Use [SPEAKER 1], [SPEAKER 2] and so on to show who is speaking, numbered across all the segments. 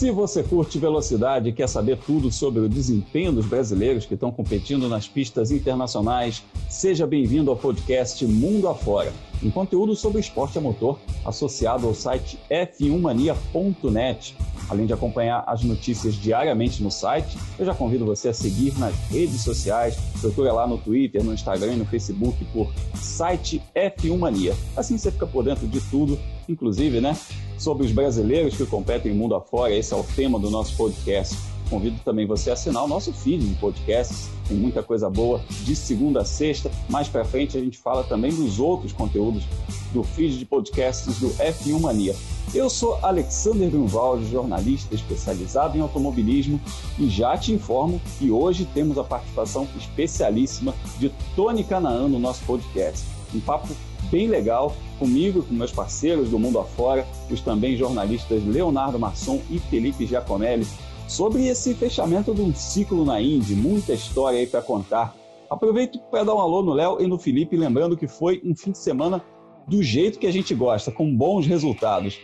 [SPEAKER 1] Se você curte velocidade e quer saber tudo sobre o desempenho dos brasileiros que estão competindo nas pistas internacionais, seja bem-vindo ao podcast Mundo Afora, um conteúdo sobre esporte a motor associado ao site f1mania.net. Além de acompanhar as notícias diariamente no site, eu já convido você a seguir nas redes sociais, procura lá no Twitter, no Instagram e no Facebook por site F1 Mania. Assim você fica por dentro de tudo, inclusive, né, sobre os brasileiros que competem mundo afora. Esse é o tema do nosso podcast. Convido também você a assinar o nosso feed de podcasts. Tem muita coisa boa de segunda a sexta. Mais para frente a gente fala também dos outros conteúdos do feed de podcasts do F1 Mania. Eu sou Alexander Grunwald, jornalista especializado em automobilismo e já te informo que hoje temos a participação especialíssima de Tony Canaan no nosso podcast. Um papo bem legal comigo, com meus parceiros do mundo afora, os também jornalistas Leonardo Masson e Felipe Giacomelli, sobre esse fechamento de um ciclo na Indy, muita história aí para contar. Aproveito para dar um alô no Léo e no Felipe, lembrando que foi um fim de semana do jeito que a gente gosta, com bons resultados.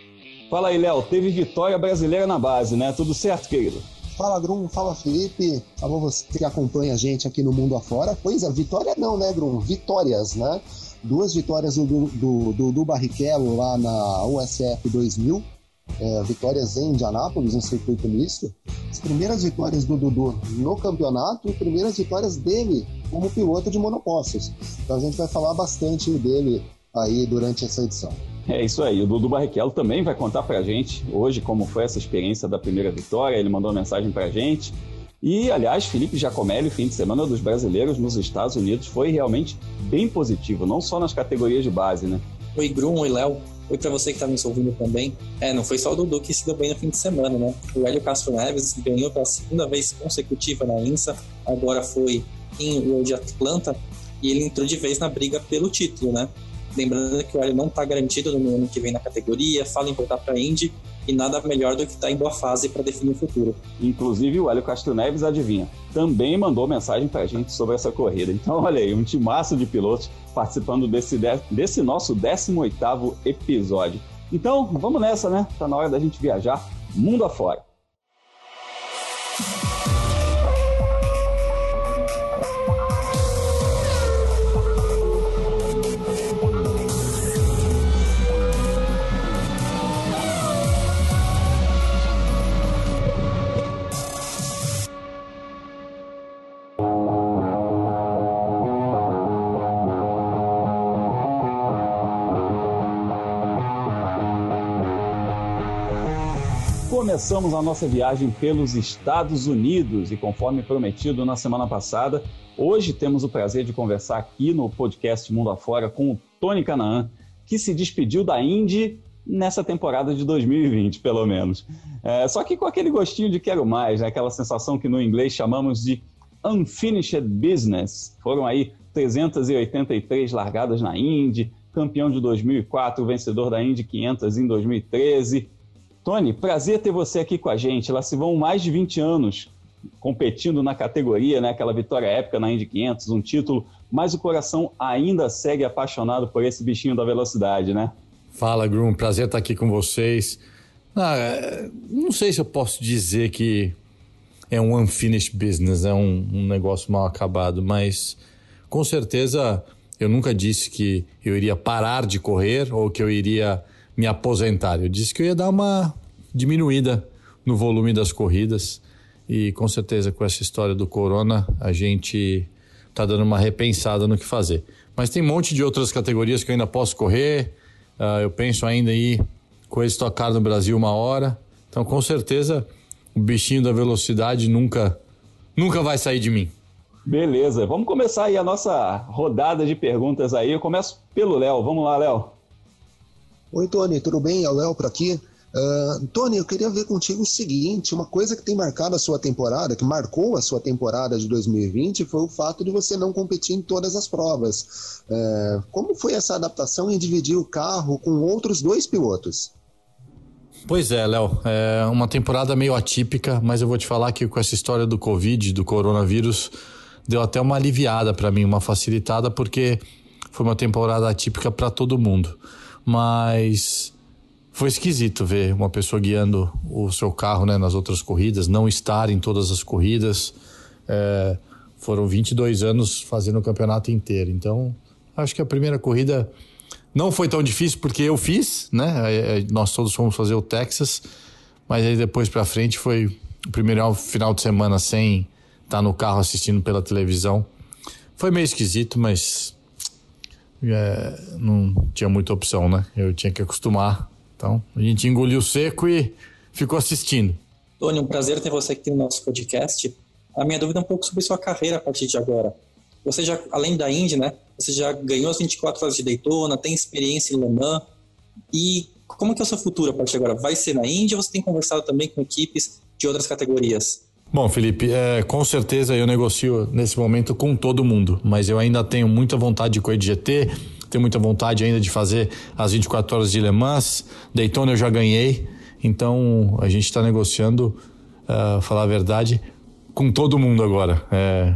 [SPEAKER 1] Fala aí, Léo, teve vitória brasileira na base, né? Tudo certo, querido?
[SPEAKER 2] Fala, Grum, fala, Felipe. Alô, você que acompanha a gente aqui no mundo afora. Pois é, vitória não, né, Grum? Vitórias, né? Duas vitórias do, do, do, do Barrichello lá na USF 2000, é, vitórias em Indianápolis, no circuito misto. As primeiras vitórias do Dudu no campeonato e primeiras vitórias dele como piloto de monopostos. Então a gente vai falar bastante dele aí durante essa edição.
[SPEAKER 1] É isso aí. O Dudu Barrichello também vai contar pra gente hoje como foi essa experiência da primeira vitória. Ele mandou uma mensagem pra gente. E, aliás, Felipe Giacomelli, fim de semana dos brasileiros nos Estados Unidos, foi realmente bem positivo, não só nas categorias de base, né?
[SPEAKER 3] Oi, Grum, oi, Léo. Oi para você que está nos ouvindo também. É, não foi só o Dudu que se deu bem no fim de semana, né? O Hélio Castro Neves ganhou pela segunda vez consecutiva na INSA, agora foi em World Atlanta, e ele entrou de vez na briga pelo título, né? Lembrando que o Hélio não está garantido no ano que vem na categoria, fala em voltar para Indy e nada melhor do que estar tá em boa fase para definir o futuro.
[SPEAKER 1] Inclusive o Hélio Castro Neves, adivinha, também mandou mensagem para a gente sobre essa corrida. Então, olha aí, um timaço de pilotos participando desse, desse nosso 18º episódio. Então, vamos nessa, né? Tá na hora da gente viajar mundo afora. Começamos a nossa viagem pelos Estados Unidos e, conforme prometido na semana passada, hoje temos o prazer de conversar aqui no podcast Mundo Afora com o Tony Canaan, que se despediu da Indy nessa temporada de 2020, pelo menos. É, só que com aquele gostinho de quero mais, né? aquela sensação que no inglês chamamos de unfinished business. Foram aí 383 largadas na Indy, campeão de 2004, vencedor da Indy 500 em 2013 Tony, prazer ter você aqui com a gente. Lá se vão mais de 20 anos competindo na categoria, né? Aquela vitória épica na Indy 500, um título, mas o coração ainda segue apaixonado por esse bichinho da velocidade, né?
[SPEAKER 4] Fala, Grum, prazer estar aqui com vocês. Ah, não sei se eu posso dizer que é um unfinished business, é um, um negócio mal acabado, mas com certeza eu nunca disse que eu iria parar de correr ou que eu iria me aposentar. Eu disse que eu ia dar uma diminuída no volume das corridas e com certeza com essa história do corona a gente está dando uma repensada no que fazer. Mas tem um monte de outras categorias que eu ainda posso correr. Uh, eu penso ainda em correr estocar no Brasil uma hora. Então com certeza o bichinho da velocidade nunca nunca vai sair de mim.
[SPEAKER 1] Beleza, vamos começar aí a nossa rodada de perguntas aí. Eu começo pelo Léo. Vamos lá, Léo.
[SPEAKER 2] Oi, Tony, tudo bem? É o Léo por aqui. Uh, Tony, eu queria ver contigo o seguinte: uma coisa que tem marcado a sua temporada, que marcou a sua temporada de 2020, foi o fato de você não competir em todas as provas. Uh, como foi essa adaptação em dividir o carro com outros dois pilotos?
[SPEAKER 4] Pois é, Léo, é uma temporada meio atípica, mas eu vou te falar que com essa história do Covid, do coronavírus, deu até uma aliviada para mim, uma facilitada, porque foi uma temporada atípica para todo mundo mas foi esquisito ver uma pessoa guiando o seu carro né, nas outras corridas, não estar em todas as corridas. É, foram 22 anos fazendo o campeonato inteiro. Então, acho que a primeira corrida não foi tão difícil porque eu fiz, né? Nós todos fomos fazer o Texas, mas aí depois para frente foi o primeiro final de semana sem estar no carro assistindo pela televisão. Foi meio esquisito, mas é, não tinha muita opção, né? Eu tinha que acostumar. Então, a gente engoliu seco e ficou assistindo.
[SPEAKER 3] Tony, um prazer ter você aqui no nosso podcast. A minha dúvida é um pouco sobre sua carreira a partir de agora. Você já, além da Indy, né? Você já ganhou as 24 horas de Daytona, tem experiência em Le Mans. E como que é o seu futuro a partir de agora? Vai ser na Indy ou você tem conversado também com equipes de outras categorias?
[SPEAKER 4] Bom, Felipe, é, com certeza eu negocio nesse momento com todo mundo, mas eu ainda tenho muita vontade de correr de GT, tenho muita vontade ainda de fazer as 24 horas de Le Mans, Daytona eu já ganhei, então a gente está negociando, uh, falar a verdade, com todo mundo agora. É,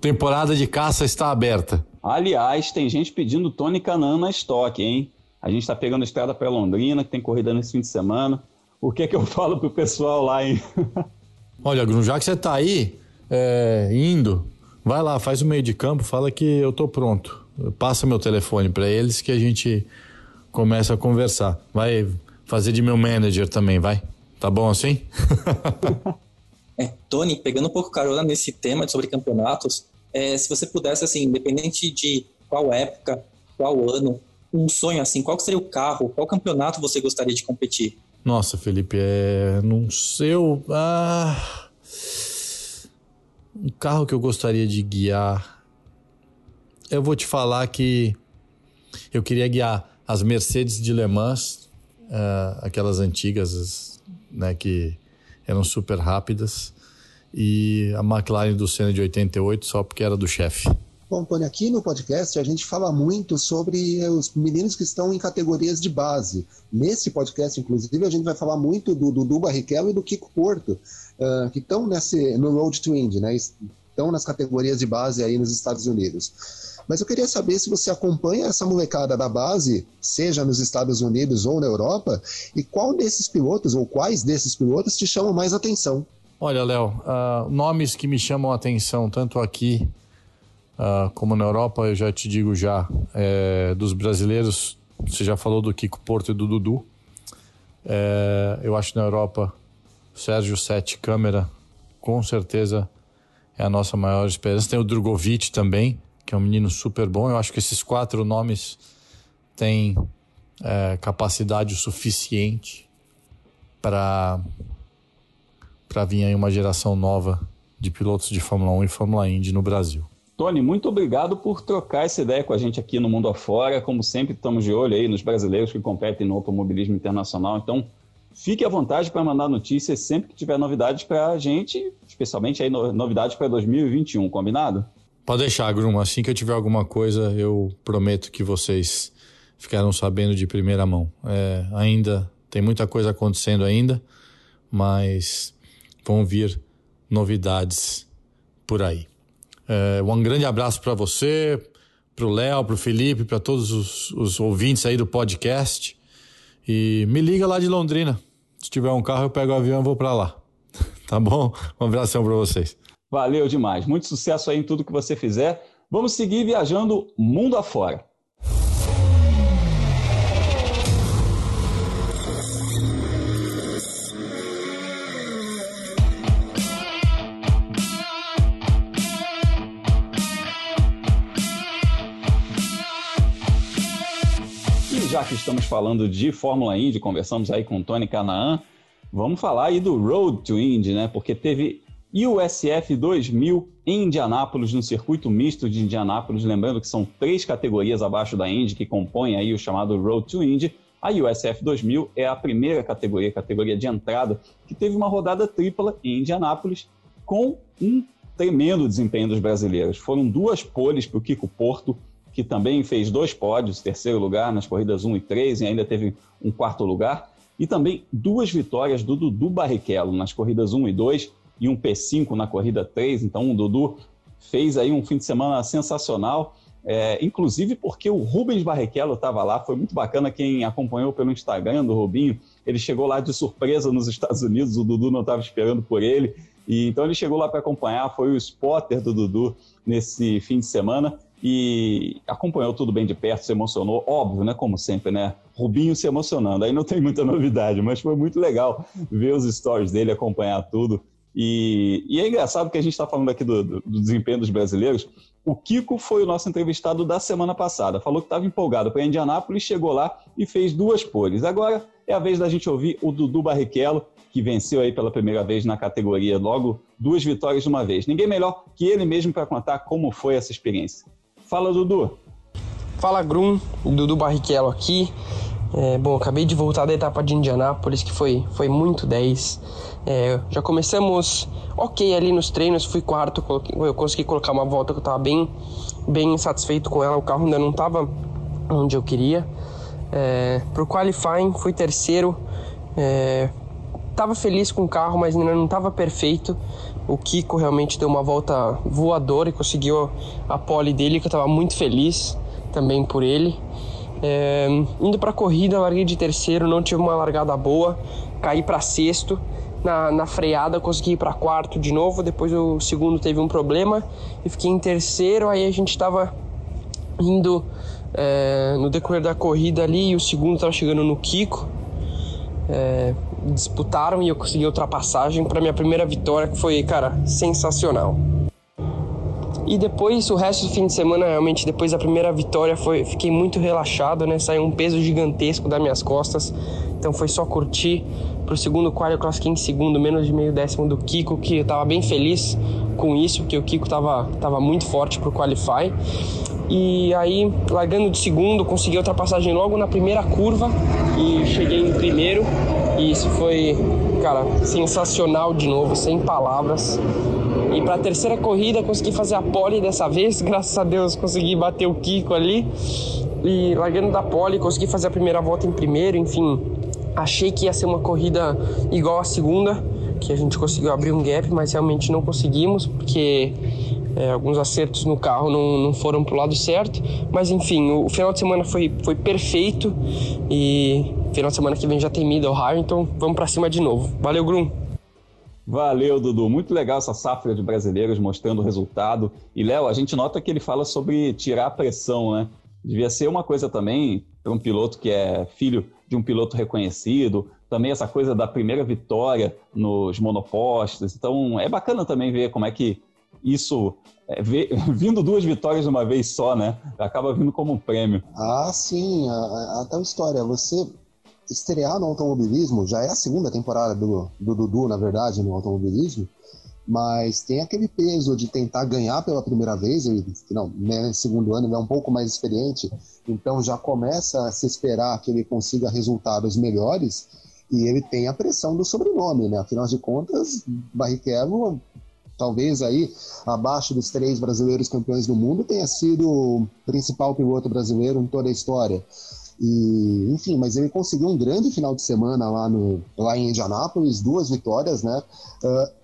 [SPEAKER 4] temporada de caça está aberta.
[SPEAKER 1] Aliás, tem gente pedindo Tony Canan na estoque, hein? A gente está pegando a estrada para Londrina, que tem corrida nesse fim de semana. O que é que eu falo pro pessoal lá, hein?
[SPEAKER 4] Olha, Bruno, já que você tá aí, é, indo, vai lá, faz o meio de campo, fala que eu tô pronto. Passa meu telefone para eles que a gente começa a conversar. Vai fazer de meu manager também, vai? Tá bom assim?
[SPEAKER 3] é, Tony, pegando um pouco carona nesse tema sobre campeonatos, é, se você pudesse, assim, independente de qual época, qual ano, um sonho assim, qual seria o carro, qual campeonato você gostaria de competir?
[SPEAKER 4] Nossa, Felipe, é. Não sei. Ah... Um carro que eu gostaria de guiar. Eu vou te falar que eu queria guiar as Mercedes de Le Mans, uh, aquelas antigas, né, que eram super rápidas, e a McLaren do Senna de 88, só porque era do chefe.
[SPEAKER 2] Bom, aqui no podcast a gente fala muito sobre os meninos que estão em categorias de base. Nesse podcast, inclusive, a gente vai falar muito do Dudu Barrichello e do Kiko Porto, uh, que estão nesse, no Road to Indy, né? Estão nas categorias de base aí nos Estados Unidos. Mas eu queria saber se você acompanha essa molecada da base, seja nos Estados Unidos ou na Europa, e qual desses pilotos, ou quais desses pilotos, te chamam mais atenção?
[SPEAKER 4] Olha, Léo, uh, nomes que me chamam a atenção, tanto aqui Uh, como na Europa, eu já te digo já, é, dos brasileiros, você já falou do Kiko Porto e do Dudu. É, eu acho que na Europa, Sérgio Sete Câmara, com certeza é a nossa maior esperança. Tem o Drogovic também, que é um menino super bom. Eu acho que esses quatro nomes têm é, capacidade o suficiente para para vir aí uma geração nova de pilotos de Fórmula 1 e Fórmula Indy no Brasil.
[SPEAKER 1] Tony, muito obrigado por trocar essa ideia com a gente aqui no Mundo Afora. Como sempre, estamos de olho aí nos brasileiros que competem no automobilismo internacional. Então, fique à vontade para mandar notícias sempre que tiver novidades para a gente, especialmente aí novidades para 2021, combinado?
[SPEAKER 4] Pode deixar, Grum. Assim que eu tiver alguma coisa, eu prometo que vocês ficarão sabendo de primeira mão. É, ainda tem muita coisa acontecendo ainda, mas vão vir novidades por aí. É, um grande abraço para você, para o Léo, para o Felipe, para todos os, os, ouvintes aí do podcast. E me liga lá de Londrina. Se tiver um carro, eu pego o avião e vou para lá. tá bom? Um abração para vocês.
[SPEAKER 1] Valeu demais. Muito sucesso aí em tudo que você fizer. Vamos seguir viajando mundo afora. Já que estamos falando de Fórmula Indy, conversamos aí com Tony Canaan, vamos falar aí do Road to Indy, né? Porque teve USF 2000 em Indianápolis, no circuito misto de Indianápolis, lembrando que são três categorias abaixo da Indy que compõem aí o chamado Road to Indy. A USF 2000 é a primeira categoria, categoria de entrada, que teve uma rodada tripla em Indianápolis com um tremendo desempenho dos brasileiros. Foram duas poles para o Kiko Porto, que também fez dois pódios, terceiro lugar nas corridas 1 e 3 e ainda teve um quarto lugar. E também duas vitórias do Dudu Barrichello nas corridas 1 e 2 e um P5 na corrida 3. Então o Dudu fez aí um fim de semana sensacional é, inclusive porque o Rubens Barrichello estava lá, foi muito bacana quem acompanhou pelo Instagram do Rubinho, ele chegou lá de surpresa nos Estados Unidos, o Dudu não estava esperando por ele, e então ele chegou lá para acompanhar, foi o spotter do Dudu nesse fim de semana, e acompanhou tudo bem de perto, se emocionou, óbvio, né? Como sempre, né? Rubinho se emocionando, aí não tem muita novidade, mas foi muito legal ver os stories dele, acompanhar tudo. E, e é engraçado que a gente está falando aqui do, do, do, desempenho dos brasileiros. O Kiko foi o nosso entrevistado da semana passada. Falou que estava empolgado para Indianápolis, chegou lá e fez duas poles. Agora é a vez da gente ouvir o Dudu Barrichello, que venceu aí pela primeira vez na categoria, logo duas vitórias de uma vez. Ninguém melhor que ele mesmo para contar como foi essa experiência. Fala, Dudu.
[SPEAKER 5] Fala, Grum. Dudu Barrichello aqui. É, bom, acabei de voltar da etapa de Indianápolis, que foi, foi muito 10. É, já começamos ok ali nos treinos, fui quarto, eu consegui colocar uma volta que eu estava bem, bem satisfeito com ela, o carro ainda não estava onde eu queria. É, pro qualifying fui terceiro, é, tava feliz com o carro, mas ainda não estava perfeito. O Kiko realmente deu uma volta voadora e conseguiu a pole dele, que eu estava muito feliz também por ele. É, indo para a corrida, larguei de terceiro, não tive uma largada boa, caí para sexto. Na, na freada, consegui ir para quarto de novo. Depois o segundo teve um problema e fiquei em terceiro. Aí a gente estava indo é, no decorrer da corrida ali e o segundo estava chegando no Kiko. É, disputaram e eu consegui ultrapassagem para minha primeira vitória, que foi, cara, sensacional. E depois, o resto do fim de semana, realmente, depois da primeira vitória, foi, fiquei muito relaxado, né? Saiu um peso gigantesco das minhas costas. Então foi só curtir. Pro segundo quadro eu classifiquei em segundo, menos de meio décimo do Kiko, que eu tava bem feliz com isso, porque o Kiko tava, tava muito forte pro Qualify. E aí, largando de segundo, consegui ultrapassagem logo na primeira curva e cheguei em primeiro. Isso foi, cara, sensacional de novo, sem palavras. E para a terceira corrida consegui fazer a pole dessa vez, graças a Deus consegui bater o Kiko ali. E largando da pole, consegui fazer a primeira volta em primeiro, enfim. Achei que ia ser uma corrida igual à segunda, que a gente conseguiu abrir um gap, mas realmente não conseguimos, porque é, alguns acertos no carro não, não foram pro lado certo. Mas enfim, o, o final de semana foi, foi perfeito e final de semana que vem já tem Middle High, então vamos para cima de novo. Valeu, Grum!
[SPEAKER 1] Valeu, Dudu. Muito legal essa safra de brasileiros mostrando o resultado. E, Léo, a gente nota que ele fala sobre tirar a pressão, né? Devia ser uma coisa também para um piloto que é filho de um piloto reconhecido, também essa coisa da primeira vitória nos monopostos. Então, é bacana também ver como é que isso, é, vê, vindo duas vitórias de uma vez só, né? Acaba vindo como um prêmio.
[SPEAKER 2] Ah, sim. A, a, a tal história. Você estrear no automobilismo, já é a segunda temporada do, do Dudu, na verdade, no automobilismo, mas tem aquele peso de tentar ganhar pela primeira vez, ele, não, né, segundo ano ele é um pouco mais experiente, então já começa a se esperar que ele consiga resultados melhores, e ele tem a pressão do sobrenome, né? Afinal de contas, Barrichello, talvez aí abaixo dos três brasileiros campeões do mundo, tenha sido o principal piloto brasileiro em toda a história. E, enfim, mas ele conseguiu um grande final de semana lá, no, lá em Indianápolis, duas vitórias, né? Uh,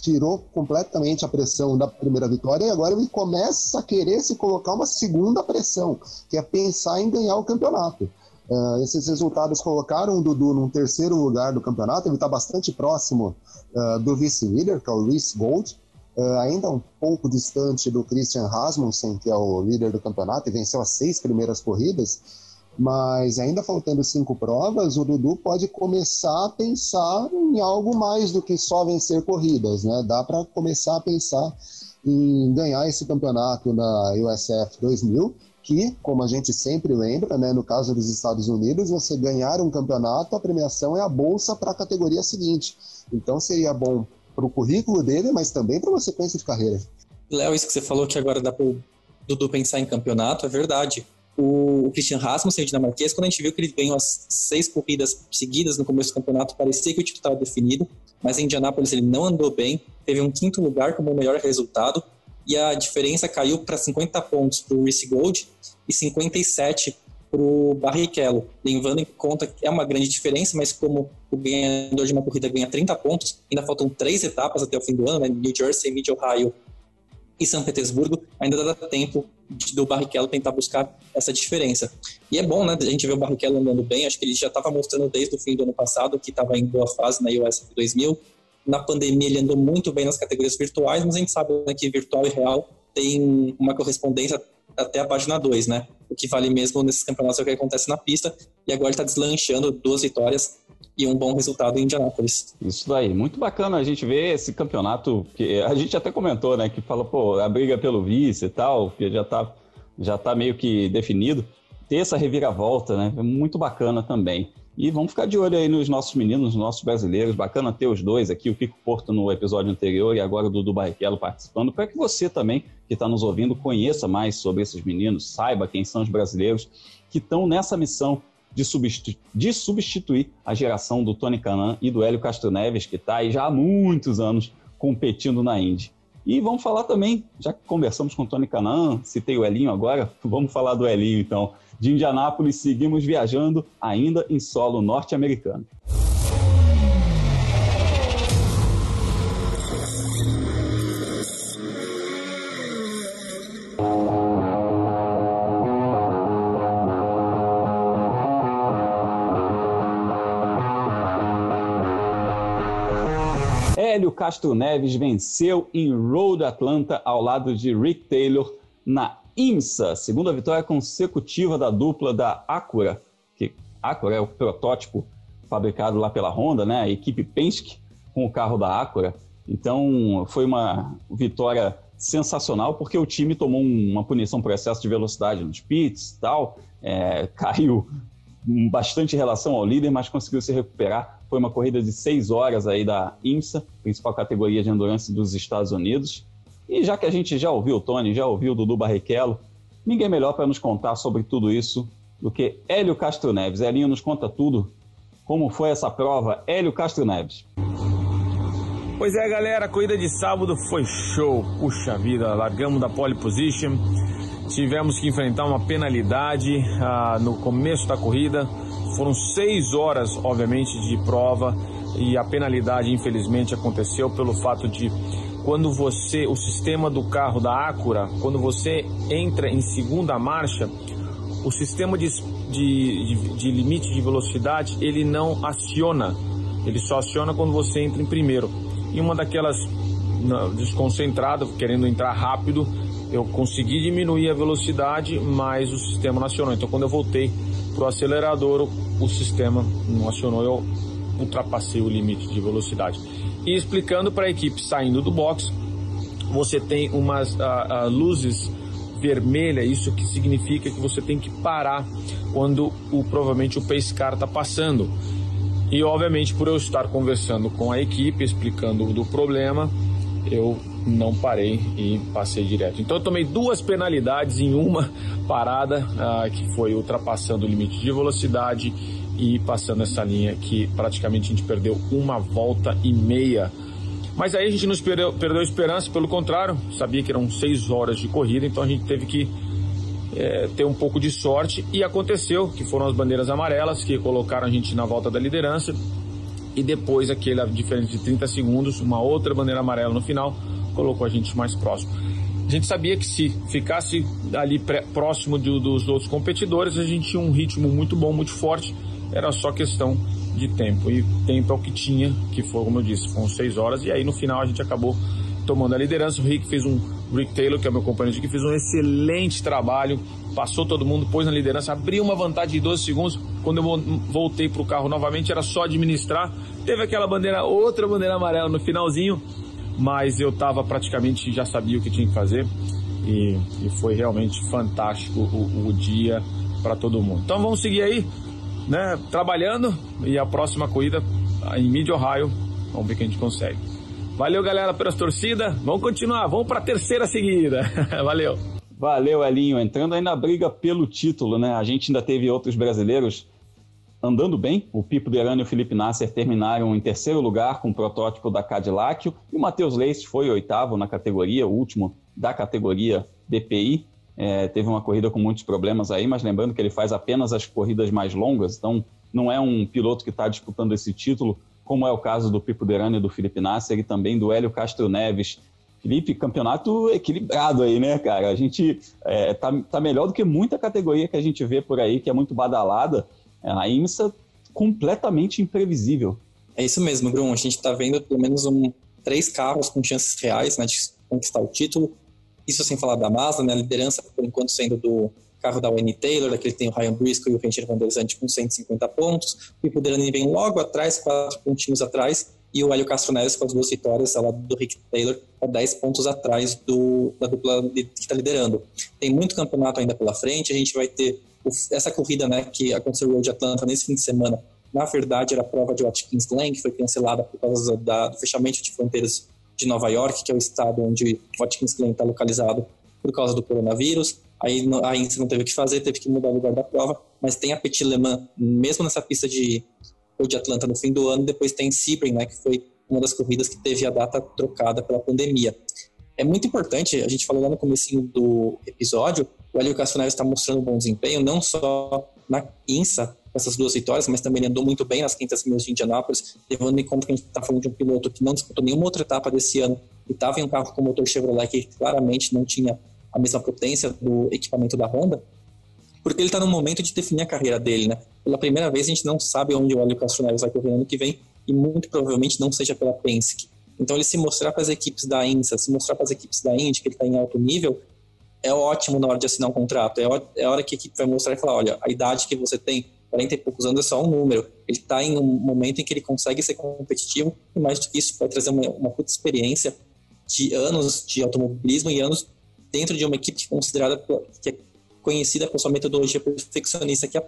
[SPEAKER 2] tirou completamente a pressão da primeira vitória e agora ele começa a querer se colocar uma segunda pressão, que é pensar em ganhar o campeonato. Uh, esses resultados colocaram o Dudu num terceiro lugar do campeonato, ele está bastante próximo uh, do vice-líder, que é o Reese Gold, uh, ainda um pouco distante do Christian Rasmussen, que é o líder do campeonato e venceu as seis primeiras corridas, mas ainda faltando cinco provas, o Dudu pode começar a pensar em algo mais do que só vencer corridas, né? Dá para começar a pensar em ganhar esse campeonato na USF 2000, que, como a gente sempre lembra, né, no caso dos Estados Unidos, você ganhar um campeonato, a premiação é a bolsa para a categoria seguinte. Então seria bom para o currículo dele, mas também para uma sequência de carreira.
[SPEAKER 3] Léo, isso que você falou que agora dá para o Dudu pensar em campeonato, é verdade o, Christian Rasmussen, dinamarquês, quando a gente viu que ele ganhou as seis corridas seguidas no começo do campeonato, parecia que o título estava definido, mas em Indianápolis ele não andou bem, teve um quinto lugar como o melhor resultado, e a diferença caiu para 50 pontos para o Reese Gold e 57 para o Barrichello, levando em conta que é uma grande diferença, mas como o ganhador de uma corrida ganha 30 pontos, ainda faltam três etapas até o fim do ano, né? New Jersey, Mid Ohio e São Petersburgo, ainda dá tempo do Barrichello tentar buscar essa diferença. E é bom, né, a gente ver o Barrichello andando bem, acho que ele já estava mostrando desde o fim do ano passado que estava em boa fase na USF 2000. Na pandemia ele andou muito bem nas categorias virtuais, mas a gente sabe né, que virtual e real tem uma correspondência até a página 2, né? O que vale mesmo nesses campeonatos é o que acontece na pista, e agora ele está deslanchando duas vitórias e um bom resultado em Indianápolis.
[SPEAKER 1] Isso daí, muito bacana a gente ver esse campeonato, que a gente até comentou, né, que fala, pô, a briga pelo vice e tal, que já tá, já tá meio que definido, ter essa reviravolta, né, é muito bacana também. E vamos ficar de olho aí nos nossos meninos, nos nossos brasileiros. Bacana ter os dois aqui, o Kiko Porto no episódio anterior e agora o Dudu Barrichello participando, para que você também, que está nos ouvindo, conheça mais sobre esses meninos, saiba quem são os brasileiros que estão nessa missão de, substitu de substituir a geração do Tony Canan e do Hélio Castro Neves, que está aí já há muitos anos competindo na Indy. E vamos falar também, já que conversamos com o Tony Canan, citei o Elinho agora, vamos falar do Elinho então. De Indianápolis, seguimos viajando ainda em solo norte-americano. Castro Neves venceu em Road Atlanta ao lado de Rick Taylor na IMSA, segunda vitória consecutiva da dupla da Acura, que Acura é o protótipo fabricado lá pela Honda, né? A equipe Penske com o carro da Acura. Então foi uma vitória sensacional porque o time tomou uma punição por excesso de velocidade nos pits, tal, é, caiu bastante relação ao líder, mas conseguiu se recuperar foi uma corrida de seis horas aí da IMSA, principal categoria de endurance dos Estados Unidos. E já que a gente já ouviu o Tony, já ouviu o Dudu Barrichello, ninguém melhor para nos contar sobre tudo isso do que Hélio Castro Neves. Helinho nos conta tudo. Como foi essa prova? Hélio Castro Neves.
[SPEAKER 6] Pois é, galera, a corrida de sábado foi show. Puxa vida, largamos da pole position. Tivemos que enfrentar uma penalidade ah, no começo da corrida foram seis horas, obviamente, de prova e a penalidade, infelizmente, aconteceu pelo fato de quando você, o sistema do carro da Acura, quando você entra em segunda marcha, o sistema de, de, de, de limite de velocidade ele não aciona, ele só aciona quando você entra em primeiro. E uma daquelas desconcentrada, querendo entrar rápido, eu consegui diminuir a velocidade, mas o sistema não acionou. Então, quando eu voltei para o acelerador, o sistema não acionou, eu ultrapassei o limite de velocidade. E explicando para a equipe saindo do box, você tem umas uh, uh, luzes vermelhas, isso que significa que você tem que parar quando o, provavelmente o pace car está passando. E obviamente por eu estar conversando com a equipe, explicando do problema, eu não parei e passei direto. Então eu tomei duas penalidades em uma parada, uh, que foi ultrapassando o limite de velocidade e passando essa linha que praticamente a gente perdeu uma volta e meia. Mas aí a gente não perdeu, perdeu esperança, pelo contrário, sabia que eram seis horas de corrida, então a gente teve que é, ter um pouco de sorte e aconteceu que foram as bandeiras amarelas que colocaram a gente na volta da liderança e depois aquela diferença de 30 segundos, uma outra bandeira amarela no final, colocou a gente mais próximo. A gente sabia que se ficasse ali próximo de, dos outros competidores, a gente tinha um ritmo muito bom, muito forte, era só questão de tempo. E tempo é o que tinha, que foi, como eu disse, foram seis horas, e aí no final a gente acabou tomando a liderança. O Rick fez um, Rick Taylor, que é meu companheiro que fez um excelente trabalho, passou todo mundo, pôs na liderança, abriu uma vantagem de 12 segundos. Quando eu voltei para o carro novamente, era só administrar. Teve aquela bandeira, outra bandeira amarela no finalzinho, mas eu estava praticamente, já sabia o que tinha que fazer e, e foi realmente fantástico o, o dia para todo mundo. Então vamos seguir aí, né, trabalhando e a próxima corrida em Mid Ohio, vamos ver que a gente consegue. Valeu galera pela torcida, vamos continuar, vamos para a terceira seguida. Valeu.
[SPEAKER 1] Valeu, Elinho. Entrando aí na briga pelo título, né? A gente ainda teve outros brasileiros andando bem. O Pipo Derani e o Felipe Nasser terminaram em terceiro lugar com o protótipo da Cadillac. E o Matheus Leite foi oitavo na categoria, o último da categoria DPI. É, teve uma corrida com muitos problemas aí, mas lembrando que ele faz apenas as corridas mais longas, então não é um piloto que está disputando esse título, como é o caso do Pipo Derani e do Felipe Nasser e também do Hélio Castro Neves. Felipe, campeonato equilibrado aí, né, cara? A gente é, tá, tá melhor do que muita categoria que a gente vê por aí, que é muito badalada. É, a IMSA completamente imprevisível.
[SPEAKER 3] É isso mesmo, Bruno. A gente está vendo pelo menos um, três carros com chances reais né, de conquistar o título. Isso sem falar da Mazda, né? A liderança, por enquanto, sendo do carro da Wayne Taylor, daquele tem o Ryan Briscoe e o Ranger Van der Zandt com 150 pontos. O Pipo Derani vem logo atrás, quatro pontinhos atrás. E o Hélio Castro Neves com as duas vitórias, ao lado do Rick Taylor, a 10 pontos atrás do, da dupla que está liderando. Tem muito campeonato ainda pela frente. A gente vai ter essa corrida né, que aconteceu Road Atlanta nesse fim de semana. Na verdade, era a prova de Watkins Glen, que foi cancelada por causa da, do fechamento de fronteiras de Nova York, que é o estado onde Watkins Glen está localizado por causa do coronavírus. Aí a INSE não teve o que fazer, teve que mudar o lugar da prova, mas tem a Petit Le Mans, mesmo nessa pista de, de Atlanta no fim do ano, depois tem Sebring, né, que foi uma das corridas que teve a data trocada pela pandemia. É muito importante, a gente falou lá no começo do episódio, o Hélio Neves está mostrando um bom desempenho, não só na INSA, essas duas vitórias, mas também andou muito bem nas 500 milhas de Indianápolis, levando em conta que a gente está falando de um piloto que não disputou nenhuma outra etapa desse ano e estava em um carro com motor Chevrolet que claramente não tinha a mesma potência do equipamento da Honda, porque ele está no momento de definir a carreira dele, né? Pela primeira vez a gente não sabe onde o Hélio Neves vai correr no ano que vem e muito provavelmente não seja pela Penske. Então ele se mostrar para as equipes da INSA, se mostrar para as equipes da Indy que ele está em alto nível, é ótimo na hora de assinar um contrato. É, é a hora que a equipe vai mostrar e falar, olha, a idade que você tem, 40 e poucos anos, é só um número. Ele está em um momento em que ele consegue ser competitivo e mais do que isso, vai trazer uma, uma puta experiência de anos de automobilismo e anos dentro de uma equipe considerada que é conhecida por sua metodologia perfeccionista que é a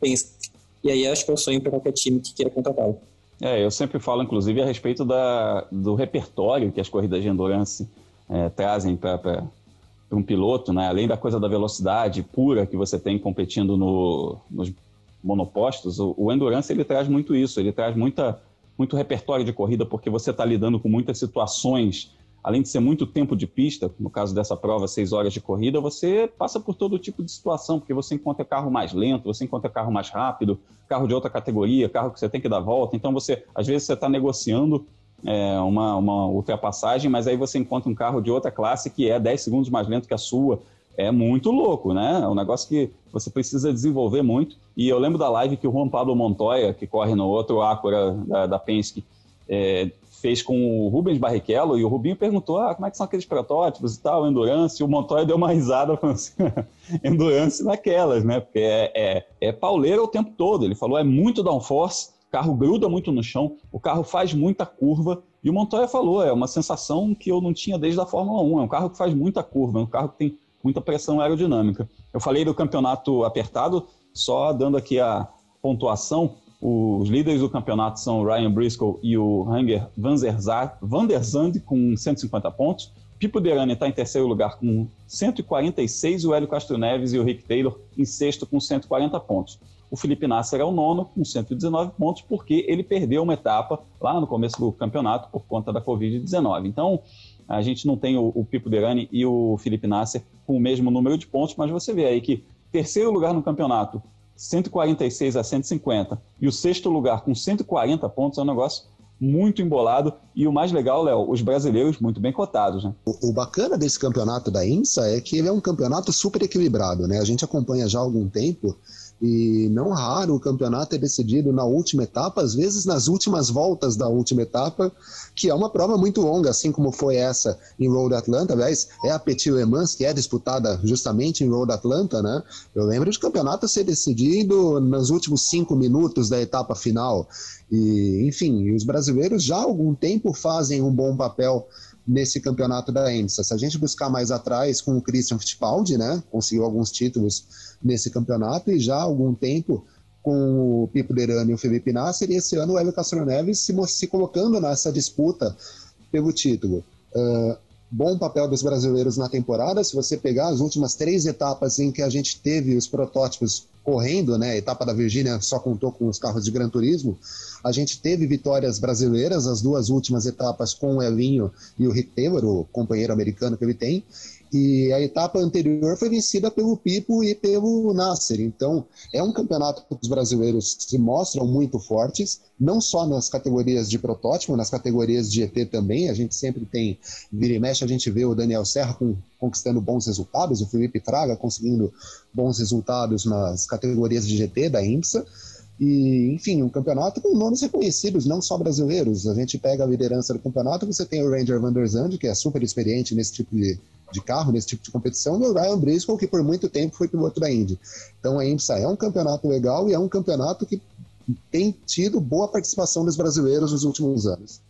[SPEAKER 3] Penske. E aí acho que é o sonho para qualquer time que queira contratá-lo.
[SPEAKER 1] É, eu sempre falo, inclusive, a respeito da, do repertório que as corridas de endurance é, trazem para um piloto, né? além da coisa da velocidade pura que você tem competindo no, nos monopostos, o, o endurance ele traz muito isso, ele traz muita, muito repertório de corrida, porque você está lidando com muitas situações além de ser muito tempo de pista, no caso dessa prova, seis horas de corrida, você passa por todo tipo de situação, porque você encontra carro mais lento, você encontra carro mais rápido, carro de outra categoria, carro que você tem que dar volta. Então, você, às vezes, você está negociando é, uma, uma ultrapassagem, mas aí você encontra um carro de outra classe que é 10 segundos mais lento que a sua. É muito louco, né? É um negócio que você precisa desenvolver muito. E eu lembro da live que o Juan Pablo Montoya, que corre no outro Acura da, da Penske, é, fez com o Rubens Barrichello, e o Rubinho perguntou, ah, como é que são aqueles protótipos e tal, Endurance, e o Montoya deu uma risada falando assim, Endurance naquelas, né, porque é, é, é pauleira o tempo todo, ele falou, é muito downforce, o carro gruda muito no chão, o carro faz muita curva, e o Montoya falou, é uma sensação que eu não tinha desde a Fórmula 1, é um carro que faz muita curva, é um carro que tem muita pressão aerodinâmica. Eu falei do campeonato apertado, só dando aqui a pontuação, os líderes do campeonato são o Ryan Briscoe e o Ranger Van der Zandt com 150 pontos. Pipo Derani está em terceiro lugar com 146, o Hélio Castro Neves e o Rick Taylor em sexto com 140 pontos. O Felipe Nasser é o nono com 119 pontos, porque ele perdeu uma etapa lá no começo do campeonato por conta da Covid-19. Então, a gente não tem o, o Pipo Derani e o Felipe Nasser com o mesmo número de pontos, mas você vê aí que terceiro lugar no campeonato 146 a 150, e o sexto lugar com 140 pontos é um negócio muito embolado. E o mais legal, Léo, os brasileiros muito bem cotados. Né?
[SPEAKER 2] O, o, bacana desse campeonato da INSA é que ele é um campeonato super equilibrado. Né? A gente acompanha já há algum tempo e não raro o campeonato é decidido na última etapa, às vezes nas últimas voltas da última etapa, que é uma prova muito longa, assim como foi essa em Road Atlanta. Aliás, é a Petit Le Mans, que é disputada justamente em Road Atlanta, né? Eu lembro de campeonato ser decidido nos últimos cinco minutos da etapa final. E, enfim, os brasileiros já há algum tempo fazem um bom papel nesse campeonato da ENSA. Se a gente buscar mais atrás com o Christian Fittipaldi, né, conseguiu alguns títulos nesse campeonato e já há algum tempo com o Pipo Derani e o Felipe Nasser, e esse ano o Hélio Castro Neves se, se colocando nessa disputa pelo título. Uh, bom papel dos brasileiros na temporada. Se você pegar as últimas três etapas em que a gente teve os protótipos correndo, né? A etapa da Virgínia só contou com os carros de Gran Turismo. A gente teve vitórias brasileiras, as duas últimas etapas com o Elinho e o Rick Taylor, o companheiro americano que ele tem. E a etapa anterior foi vencida pelo Pipo e pelo Nasser. Então, é um campeonato que os brasileiros se mostram muito fortes, não só nas categorias de protótipo, nas categorias de GT também. A gente sempre tem, vira e mexe, a gente vê o Daniel Serra com, conquistando bons resultados, o Felipe Traga conseguindo bons resultados nas categorias de GT da IMSA. E, enfim, um campeonato com nomes reconhecidos, não só brasileiros. A gente pega a liderança do campeonato, você tem o Ranger Van der Zandt, que é super experiente nesse tipo de, de carro, nesse tipo de competição, e o Ryan Briscoe, que por muito tempo foi piloto da Indy. Então a IMSA é um campeonato legal e é um campeonato que tem tido boa participação dos brasileiros nos últimos anos.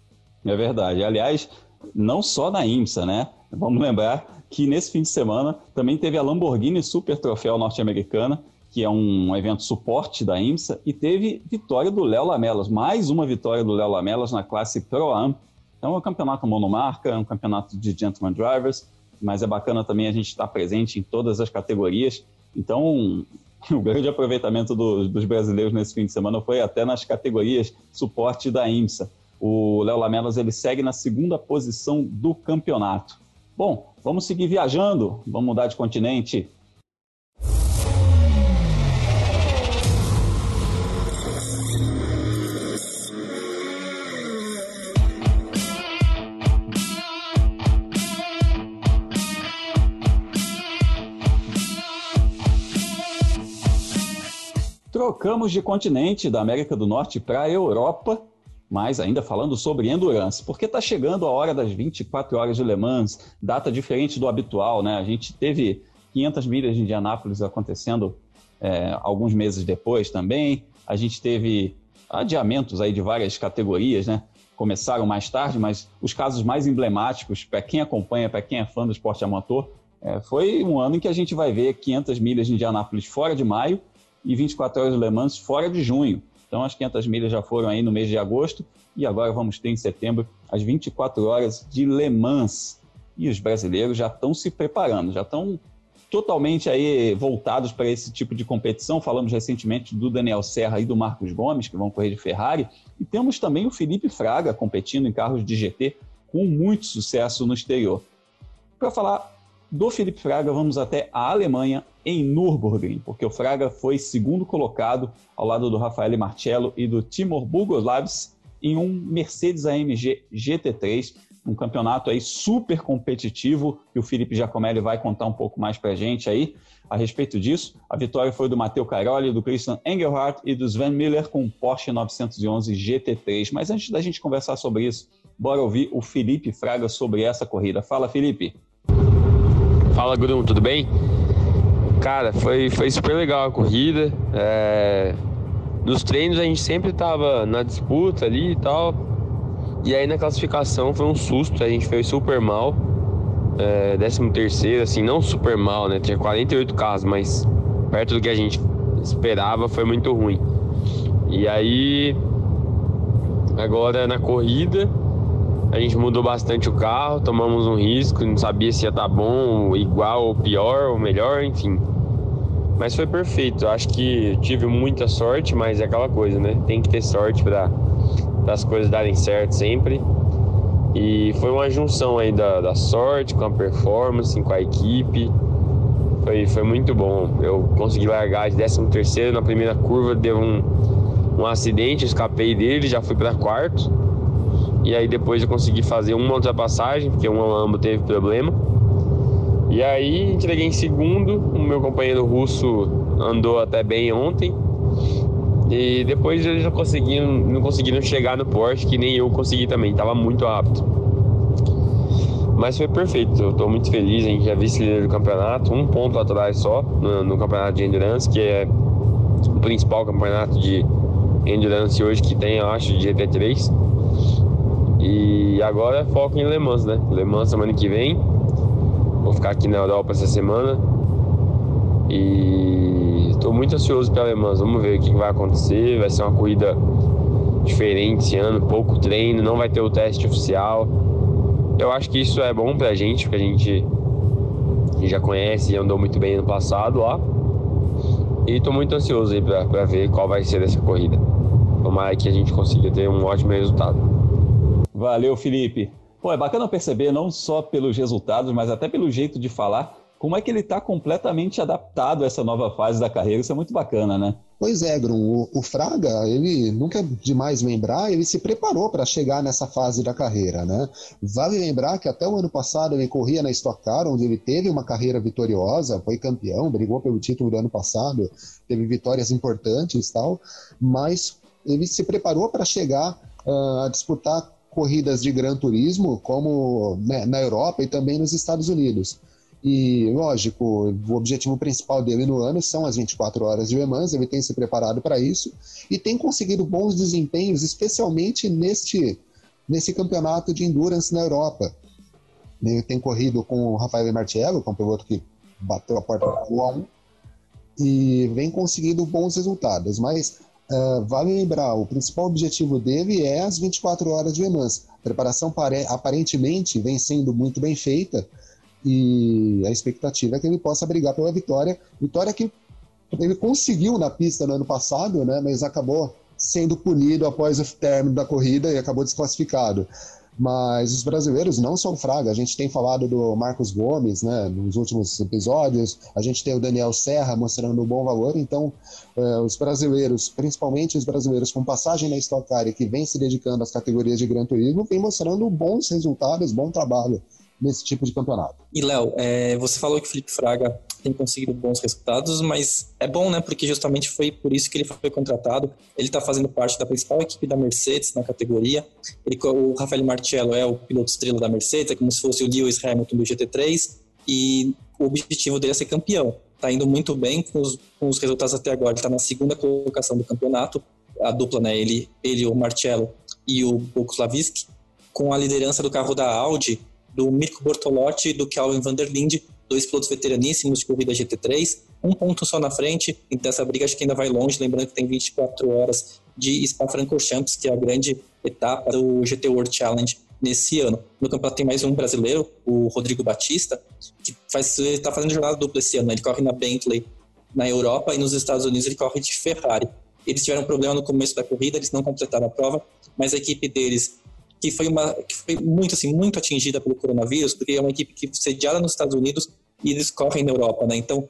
[SPEAKER 1] É verdade. Aliás, não só na IMSA, né? Vamos lembrar que nesse fim de semana também teve a Lamborghini Super Troféu norte-americana, que é um evento suporte da IMSA, e teve vitória do Léo Lamelas, mais uma vitória do Léo Lamelas na classe Pro-Am. Então é um campeonato monomarca, é um campeonato de gentleman drivers, mas é bacana também a gente estar presente em todas as categorias. Então, o grande aproveitamento do, dos brasileiros nesse fim de semana foi até nas categorias suporte da IMSA. O Léo Lamelas ele segue na segunda posição do campeonato. Bom, vamos seguir viajando, vamos mudar de continente. Trocamos de continente da América do Norte para a Europa, mas ainda falando sobre endurance, porque está chegando a hora das 24 horas de Le Mans, data diferente do habitual, né? A gente teve 500 milhas de Indianápolis acontecendo é, alguns meses depois também. A gente teve adiamentos aí de várias categorias, né? Começaram mais tarde, mas os casos mais emblemáticos para quem acompanha, para quem é fã do esporte a motor, é, foi um ano em que a gente vai ver 500 milhas de Indianápolis fora de maio e 24 horas de Le Mans fora de junho. Então as 500 milhas já foram aí no mês de agosto e agora vamos ter em setembro as 24 horas de Le Mans. E os brasileiros já estão se preparando, já estão totalmente aí voltados para esse tipo de competição. Falamos recentemente do Daniel Serra e do Marcos Gomes, que vão correr de Ferrari. E temos também o Felipe Fraga competindo em carros de GT com muito sucesso no exterior. Para falar do Felipe Fraga, vamos até a Alemanha, em Nürburgring, porque o Fraga foi segundo colocado ao lado do Rafael Marcello e do Timur Bugoslavs em um Mercedes AMG GT3, um campeonato aí super competitivo, que o Felipe Giacomelli vai contar um pouco mais para a gente aí a respeito disso. A vitória foi do Matteo Caroli, do Christian Engelhardt e do Sven Miller com o Porsche 911 GT3. Mas antes da gente conversar sobre isso, bora ouvir o Felipe Fraga sobre essa corrida. Fala, Felipe.
[SPEAKER 7] Fala, Grum, tudo bem? Cara, foi, foi super legal a corrida. É... Nos treinos a gente sempre tava na disputa ali e tal. E aí na classificação foi um susto, a gente foi super mal. É, 13 terceiro, assim, não super mal, né? Tinha 48 carros, mas perto do que a gente esperava foi muito ruim. E aí, agora na corrida, a gente mudou bastante o carro, tomamos um risco, não sabia se ia estar tá bom, igual ou pior ou melhor, enfim. Mas foi perfeito. Acho que tive muita sorte, mas é aquela coisa, né? Tem que ter sorte para as coisas darem certo sempre. E foi uma junção aí da, da sorte com a performance, com a equipe. Foi, foi muito bom. Eu consegui largar de 13 terceiro na primeira curva, deu um, um acidente, escapei dele, já fui para quarto e aí depois eu consegui fazer uma ultrapassagem, porque uma Lambo teve problema. E aí entreguei em segundo, o meu companheiro russo andou até bem ontem. E depois eles não conseguiram, não conseguiram chegar no Porsche, que nem eu consegui também, estava muito rápido. Mas foi perfeito, eu estou muito feliz, a gente já vice-líder do campeonato, um ponto atrás só no, no, campeonato de Endurance, que é o principal campeonato de Endurance hoje que tem, eu acho, de GT3. E agora foco em Le Mans, né? Le Mans semana que vem. Vou ficar aqui na Europa essa semana. E estou muito ansioso para Le Mans. Vamos ver o que vai acontecer. Vai ser uma corrida diferente esse ano, pouco treino, não vai ter o teste oficial. Eu acho que isso é bom pra gente, porque a gente já conhece e andou muito bem no passado lá. E estou muito ansioso aí para ver qual vai ser essa corrida. Tomara que a gente consiga ter um ótimo resultado.
[SPEAKER 1] Valeu, Felipe. Pô, é bacana perceber, não só pelos resultados, mas até pelo jeito de falar, como é que ele está completamente adaptado a essa nova fase da carreira. Isso é muito bacana, né?
[SPEAKER 2] Pois é, Grum, o, o Fraga, ele nunca é demais lembrar, ele se preparou para chegar nessa fase da carreira, né? Vale lembrar que até o ano passado ele corria na Stock Car, onde ele teve uma carreira vitoriosa, foi campeão, brigou pelo título do ano passado, teve vitórias importantes e tal, mas ele se preparou para chegar uh, a disputar corridas de Gran Turismo, como né, na Europa e também nos Estados Unidos. E, lógico, o objetivo principal dele no ano são as 24 horas de Le Mans, ele tem se preparado para isso e tem conseguido bons desempenhos, especialmente neste, nesse campeonato de endurance na Europa. Ele tem corrido com o Rafael Martiello, que é um piloto que bateu a porta da Fórmula 1, e vem conseguindo bons resultados. Mas uh, vale lembrar, o principal objetivo dele é as 24 horas de Le Mans. A preparação aparentemente vem sendo muito bem feita, e a expectativa é que ele possa brigar pela vitória. Vitória que ele conseguiu na pista no ano passado, né, mas acabou sendo punido após o término da corrida e acabou desclassificado. Mas os brasileiros não são fraga. A gente tem falado do Marcos Gomes né, nos últimos episódios, a gente tem o Daniel Serra mostrando um bom valor. Então, eh, os brasileiros, principalmente os brasileiros com passagem na Stock Car e que vem se dedicando às categorias de Gran Turismo, vem mostrando bons resultados, bom trabalho nesse tipo de campeonato.
[SPEAKER 3] E Léo, é, você falou que o Felipe Fraga tem conseguido bons resultados, mas é bom, né? Porque justamente foi por isso que ele foi contratado. Ele está fazendo parte da principal equipe da Mercedes na categoria. Ele, o Rafael Marcello é o piloto estrela da Mercedes, é como se fosse o Lewis Hamilton do GT3, e o objetivo dele é ser campeão. Está indo muito bem com os, com os resultados até agora. Ele está na segunda colocação do campeonato. A dupla, né? Ele, ele o Marcello e o Bokuslaviski, com a liderança do carro da Audi do Mirko Bortolotti e do Kelvin van der Linde, dois pilotos veteraníssimos de corrida GT3, um ponto só na frente, e dessa briga acho que ainda vai longe, lembrando que tem 24 horas de Spa-Francorchamps, que é a grande etapa do GT World Challenge nesse ano. No campeonato tem mais um brasileiro, o Rodrigo Batista, que está fazendo jornada dupla esse ano. Ele corre na Bentley na Europa e nos Estados Unidos ele corre de Ferrari. Eles tiveram um problema no começo da corrida, eles não completaram a prova, mas a equipe deles que foi uma que foi muito assim muito atingida pelo coronavírus, porque é uma equipe que sediada nos Estados Unidos e eles correm na Europa, né? Então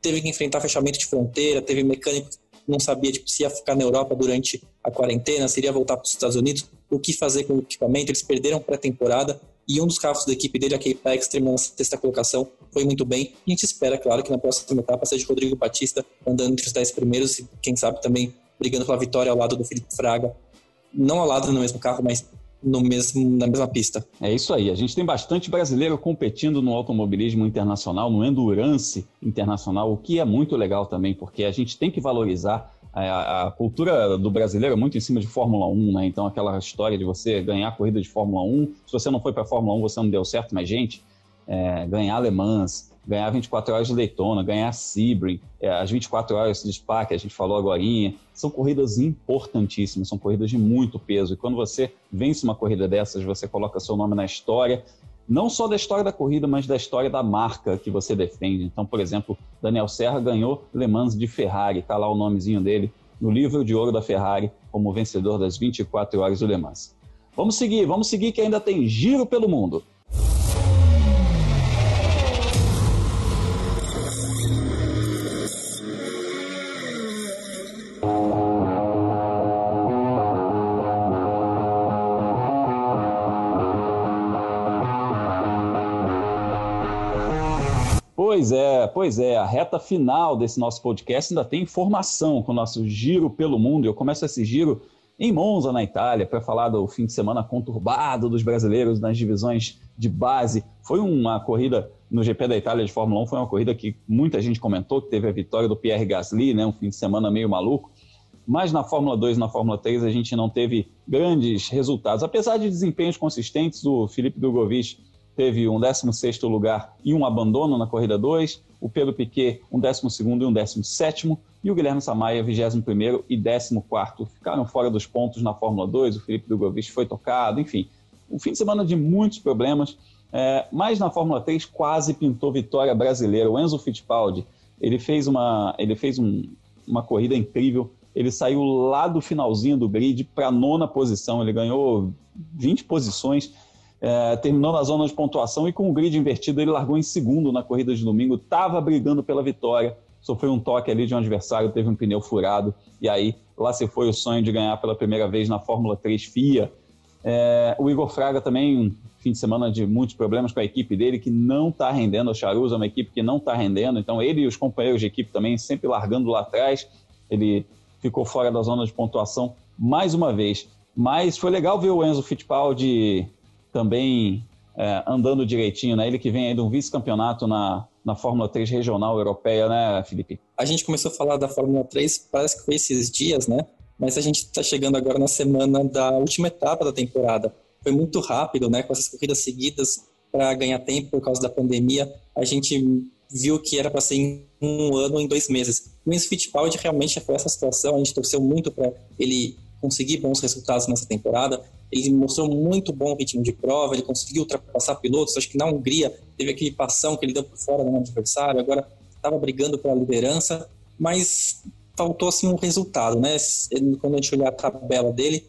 [SPEAKER 3] teve que enfrentar fechamento de fronteira, teve mecânico que não sabia tipo, se ia ficar na Europa durante a quarentena, se iria voltar para os Estados Unidos, o que fazer com o equipamento. Eles perderam pré-temporada e um dos carros da equipe dele, a K-Pex, terminou na sexta colocação, foi muito bem. E a gente espera, claro, que na próxima etapa seja Rodrigo Batista andando entre os dez primeiros e, quem sabe, também brigando pela vitória ao lado do Felipe Fraga. Não ao lado no mesmo carro, mas no mesmo, na mesma pista.
[SPEAKER 1] É isso aí. A gente tem bastante brasileiro competindo no automobilismo internacional, no endurance internacional, o que é muito legal também, porque a gente tem que valorizar a, a, cultura do brasileiro é muito em cima de Fórmula 1, né? Então, aquela história de você ganhar corrida de Fórmula 1, se você não foi para Fórmula 1, você não deu certo, mas, gente, é, ganhar alemãs, ganhar 24 horas de Daytona, ganhar Sebring, é, as 24 horas de Spa, que a gente falou agora, são corridas importantíssimas, são corridas de muito peso. E quando você vence uma corrida dessas, você coloca seu nome na história, não só da história da corrida, mas da história da marca que você defende. Então, por exemplo, Daniel Serra ganhou Le Mans de Ferrari, está lá o nomezinho dele no livro de ouro da Ferrari como vencedor das 24 horas do Le Mans. Vamos seguir, vamos seguir que ainda tem giro pelo mundo. Pois é, pois é. A reta final desse nosso podcast ainda tem informação com o nosso giro pelo mundo. Eu começo esse giro em Monza, na Itália, para falar do fim de semana conturbado dos brasileiros nas divisões de base. Foi uma corrida no GP da Itália de Fórmula 1, foi uma corrida que muita gente comentou, que teve a vitória do Pierre Gasly, né, um fim de semana meio maluco. Mas na Fórmula 2 e na Fórmula 3 a gente não teve grandes resultados. Apesar de desempenhos consistentes, o Felipe Drogovic teve um 16º lugar e um abandono na corrida 2, o Pedro Piquet um 12º e um 17º, e o Guilherme Samaia 21º e 14º. Ficaram fora dos pontos na Fórmula 2, o Felipe Drogovic foi tocado, enfim. Um fim de semana de muitos problemas, é, mas na Fórmula 3 quase pintou vitória brasileira. O Enzo Fittipaldi, ele fez uma, ele fez um, uma corrida incrível, ele saiu lá do finalzinho do grid para nona posição, ele ganhou 20 posições, é, terminou na zona de pontuação e com o grid invertido ele largou em segundo na corrida de domingo, estava brigando pela vitória, sofreu um toque ali de um adversário, teve um pneu furado e aí lá se foi o sonho de ganhar pela primeira vez na Fórmula 3 FIA. É, o Igor Fraga também, fim de semana de muitos problemas com a equipe dele, que não está rendendo. A Charuza é uma equipe que não está rendendo, então ele e os companheiros de equipe também sempre largando lá atrás. Ele ficou fora da zona de pontuação mais uma vez. Mas foi legal ver o Enzo Fittipaldi também é, andando direitinho, né? Ele que vem aí de um vice-campeonato na, na Fórmula 3 regional europeia, né, Felipe?
[SPEAKER 3] A gente começou a falar da Fórmula 3, parece que foi esses dias, né? Mas a gente está chegando agora na semana da última etapa da temporada. Foi muito rápido, né? Com essas corridas seguidas para ganhar tempo por causa da pandemia. A gente viu que era para ser em um ano em dois meses. O Enzo Fittipaldi realmente foi essa situação. A gente torceu muito para ele conseguir bons resultados nessa temporada. Ele mostrou muito bom ritmo de prova, ele conseguiu ultrapassar pilotos. Acho que na Hungria teve aquele passão que ele deu por fora no adversário, agora estava brigando pela liderança, mas faltou assim um resultado, né? Quando a gente olhar a tabela dele,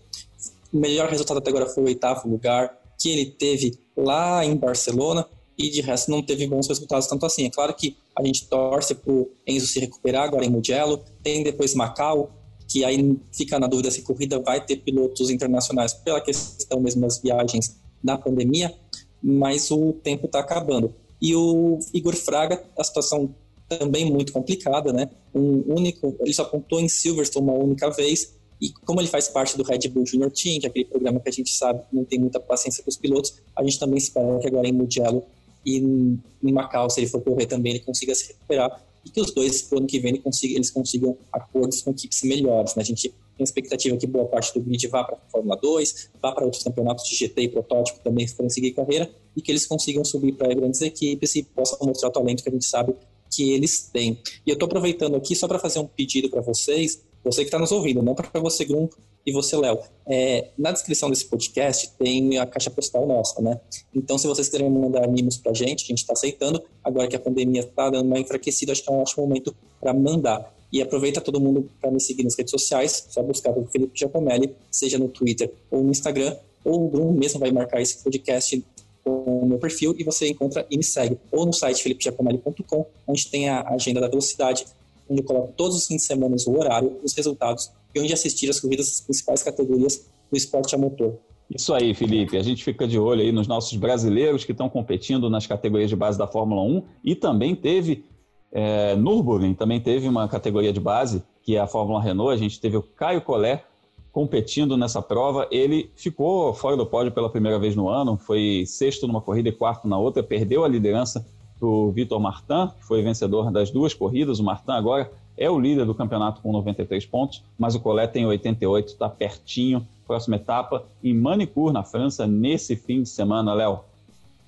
[SPEAKER 3] o melhor resultado até agora foi o oitavo lugar que ele teve lá em Barcelona e de resto não teve bons resultados tanto assim. É claro que a gente torce para o Enzo se recuperar agora em Mugello, tem depois Macau, que aí fica na dúvida se a corrida vai ter pilotos internacionais pela questão mesmo das viagens da pandemia, mas o tempo está acabando. E o Igor Fraga, a situação também muito complicada, né? Um único, ele só pontou em Silverstone uma única vez, e como ele faz parte do Red Bull Junior Team, que é aquele programa que a gente sabe que não tem muita paciência com os pilotos, a gente também espera que agora em Mugello e em Macau, se ele for correr também, ele consiga se recuperar e que os dois, ano que vem, eles consigam acordos com equipes melhores. Né? A gente tem expectativa que boa parte do grid vá para a Fórmula 2, vá para outros campeonatos de GT e protótipo também forem seguir carreira, e que eles consigam subir para grandes equipes e possam mostrar o talento que a gente sabe que eles têm. E eu estou aproveitando aqui só para fazer um pedido para vocês, você que está nos ouvindo, não para você, Grum, e você, Léo. É, na descrição desse podcast tem a caixa postal nossa, né? Então, se vocês quiserem mandar mimos pra gente, a gente está aceitando. Agora que a pandemia está dando uma enfraquecida, acho que é um ótimo momento para mandar. E aproveita todo mundo para me seguir nas redes sociais, só buscar o Felipe Giacomelli, seja no Twitter ou no Instagram, ou o Bruno mesmo vai marcar esse podcast com o meu perfil e você encontra e me segue. Ou no site felipegiacomelli.com, onde tem a agenda da velocidade, onde eu coloco todos os fins de semana o horário, os resultados e onde assistir as corridas das principais categorias do esporte a motor.
[SPEAKER 1] Isso aí, Felipe. A gente fica de olho aí nos nossos brasileiros que estão competindo nas categorias de base da Fórmula 1 e também teve é, Nürburgring, também teve uma categoria de base, que é a Fórmula Renault. A gente teve o Caio Collet competindo nessa prova. Ele ficou fora do pódio pela primeira vez no ano, foi sexto numa corrida e quarto na outra, perdeu a liderança para o Vitor Martin, que foi vencedor das duas corridas. O Martin agora é o líder do campeonato com 93 pontos, mas o Collet tem 88, está pertinho. Próxima etapa em Manicourt, na França, nesse fim de semana, Léo.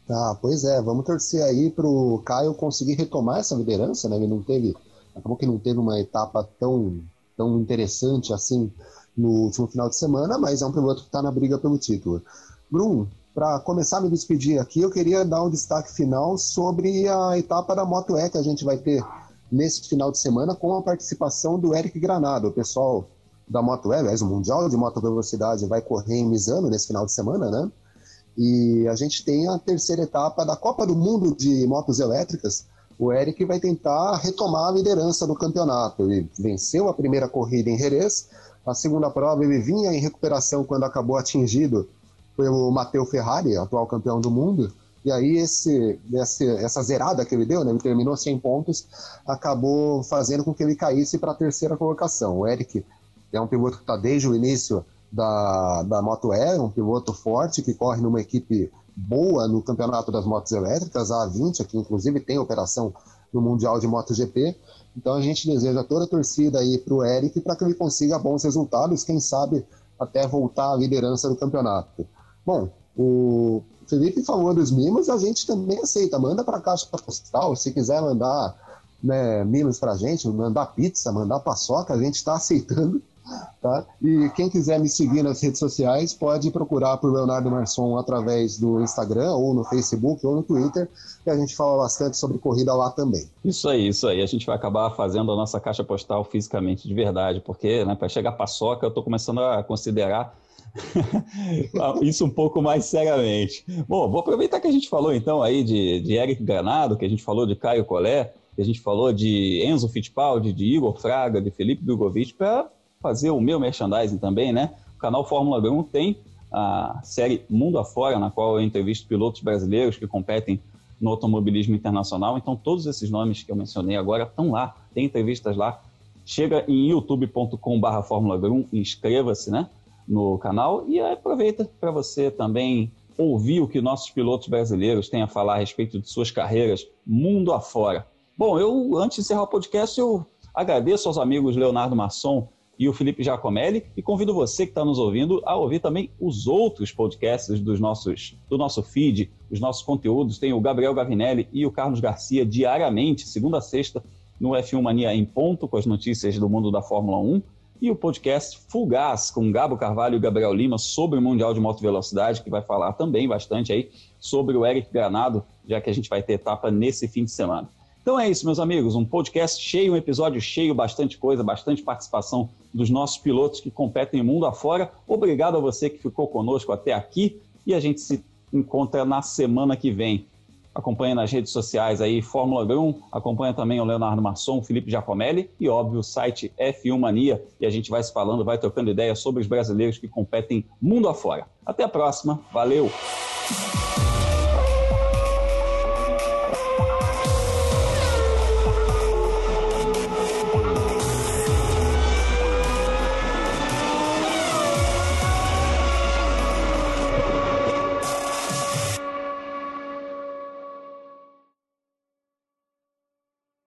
[SPEAKER 2] Ah, pois é, vamos torcer aí para o Caio conseguir retomar essa liderança, né? Ele não teve, acabou que não teve uma etapa tão, tão interessante assim no último final de semana, mas é um piloto que está na briga pelo título. Bruno, para começar a me despedir aqui, eu queria dar um destaque final sobre a etapa da Moto E que a gente vai ter nesse final de semana com a participação do Eric Granado. O pessoal da Moto E, aliás, o Mundial de Moto Velocidade vai correr em Misano nesse final de semana, né? E a gente tem a terceira etapa da Copa do Mundo de Motos Elétricas. O Eric vai tentar retomar a liderança do campeonato. Ele venceu a primeira corrida em Jerez, a segunda prova ele vinha em recuperação quando acabou atingido pelo Matteo Ferrari, atual campeão do mundo. E aí esse, esse, essa zerada que ele deu, né, ele terminou 100 pontos, acabou fazendo com que ele caísse para a terceira colocação. O Eric é um piloto que está desde o início da, da Moto E, um piloto forte que corre numa equipe boa no campeonato das motos elétricas, a A20, que inclusive tem operação no Mundial de MotoGP. Então a gente deseja toda a torcida aí para o Eric para que ele consiga bons resultados, quem sabe até voltar à liderança do campeonato. Bom, o Felipe falou dos mimos, a gente também aceita. Manda para a caixa postal, se quiser mandar né, mimos para a gente, mandar pizza, mandar paçoca, a gente está aceitando. Tá? E quem quiser me seguir nas redes sociais pode procurar por Leonardo Marçom através do Instagram, ou no Facebook, ou no Twitter, que a gente fala bastante sobre corrida lá também.
[SPEAKER 1] Isso aí, isso aí. A gente vai acabar fazendo a nossa caixa postal fisicamente de verdade, porque né, para chegar paçoca eu estou começando a considerar Isso um pouco mais seriamente. Bom, vou aproveitar que a gente falou então aí de, de Eric Granado, que a gente falou de Caio Collet, que a gente falou de Enzo Fittipaldi, de Igor Fraga, de Felipe Drogovic, para fazer o meu merchandising também, né? O canal Fórmula 1 tem a série Mundo Afora, na qual eu entrevisto pilotos brasileiros que competem no automobilismo internacional. Então, todos esses nomes que eu mencionei agora estão lá, tem entrevistas lá. Chega em youtube.com.br Fórmula 1, inscreva-se né, no canal e aproveita para você também ouvir o que nossos pilotos brasileiros têm a falar a respeito de suas carreiras mundo afora. Bom, eu, antes de encerrar o podcast, eu agradeço aos amigos Leonardo Masson e o Felipe Giacomelli e convido você que está nos ouvindo a ouvir também os outros podcasts dos nossos, do nosso feed, os nossos conteúdos. Tem o Gabriel Gavinelli e o Carlos Garcia diariamente, segunda a sexta, no F1 Mania em ponto, com as notícias do mundo da Fórmula 1. E o podcast Full Gas, com Gabo Carvalho e Gabriel Lima, sobre o Mundial de Moto Velocidade, que vai falar também bastante aí sobre o Eric Granado, já que a gente vai ter etapa nesse fim de semana. Então é isso, meus amigos, um podcast cheio, um episódio cheio, bastante coisa, bastante participação dos nossos pilotos que competem mundo afora. Obrigado a você que ficou conosco até aqui e a gente se encontra na semana que vem. Acompanha nas redes sociais aí Fórmula 1, acompanha também o Leonardo Masson, o Felipe Giacomelli e, óbvio, o site F1 Mania. E a gente vai se falando, vai trocando ideias sobre os brasileiros que competem mundo afora. Até a próxima, valeu!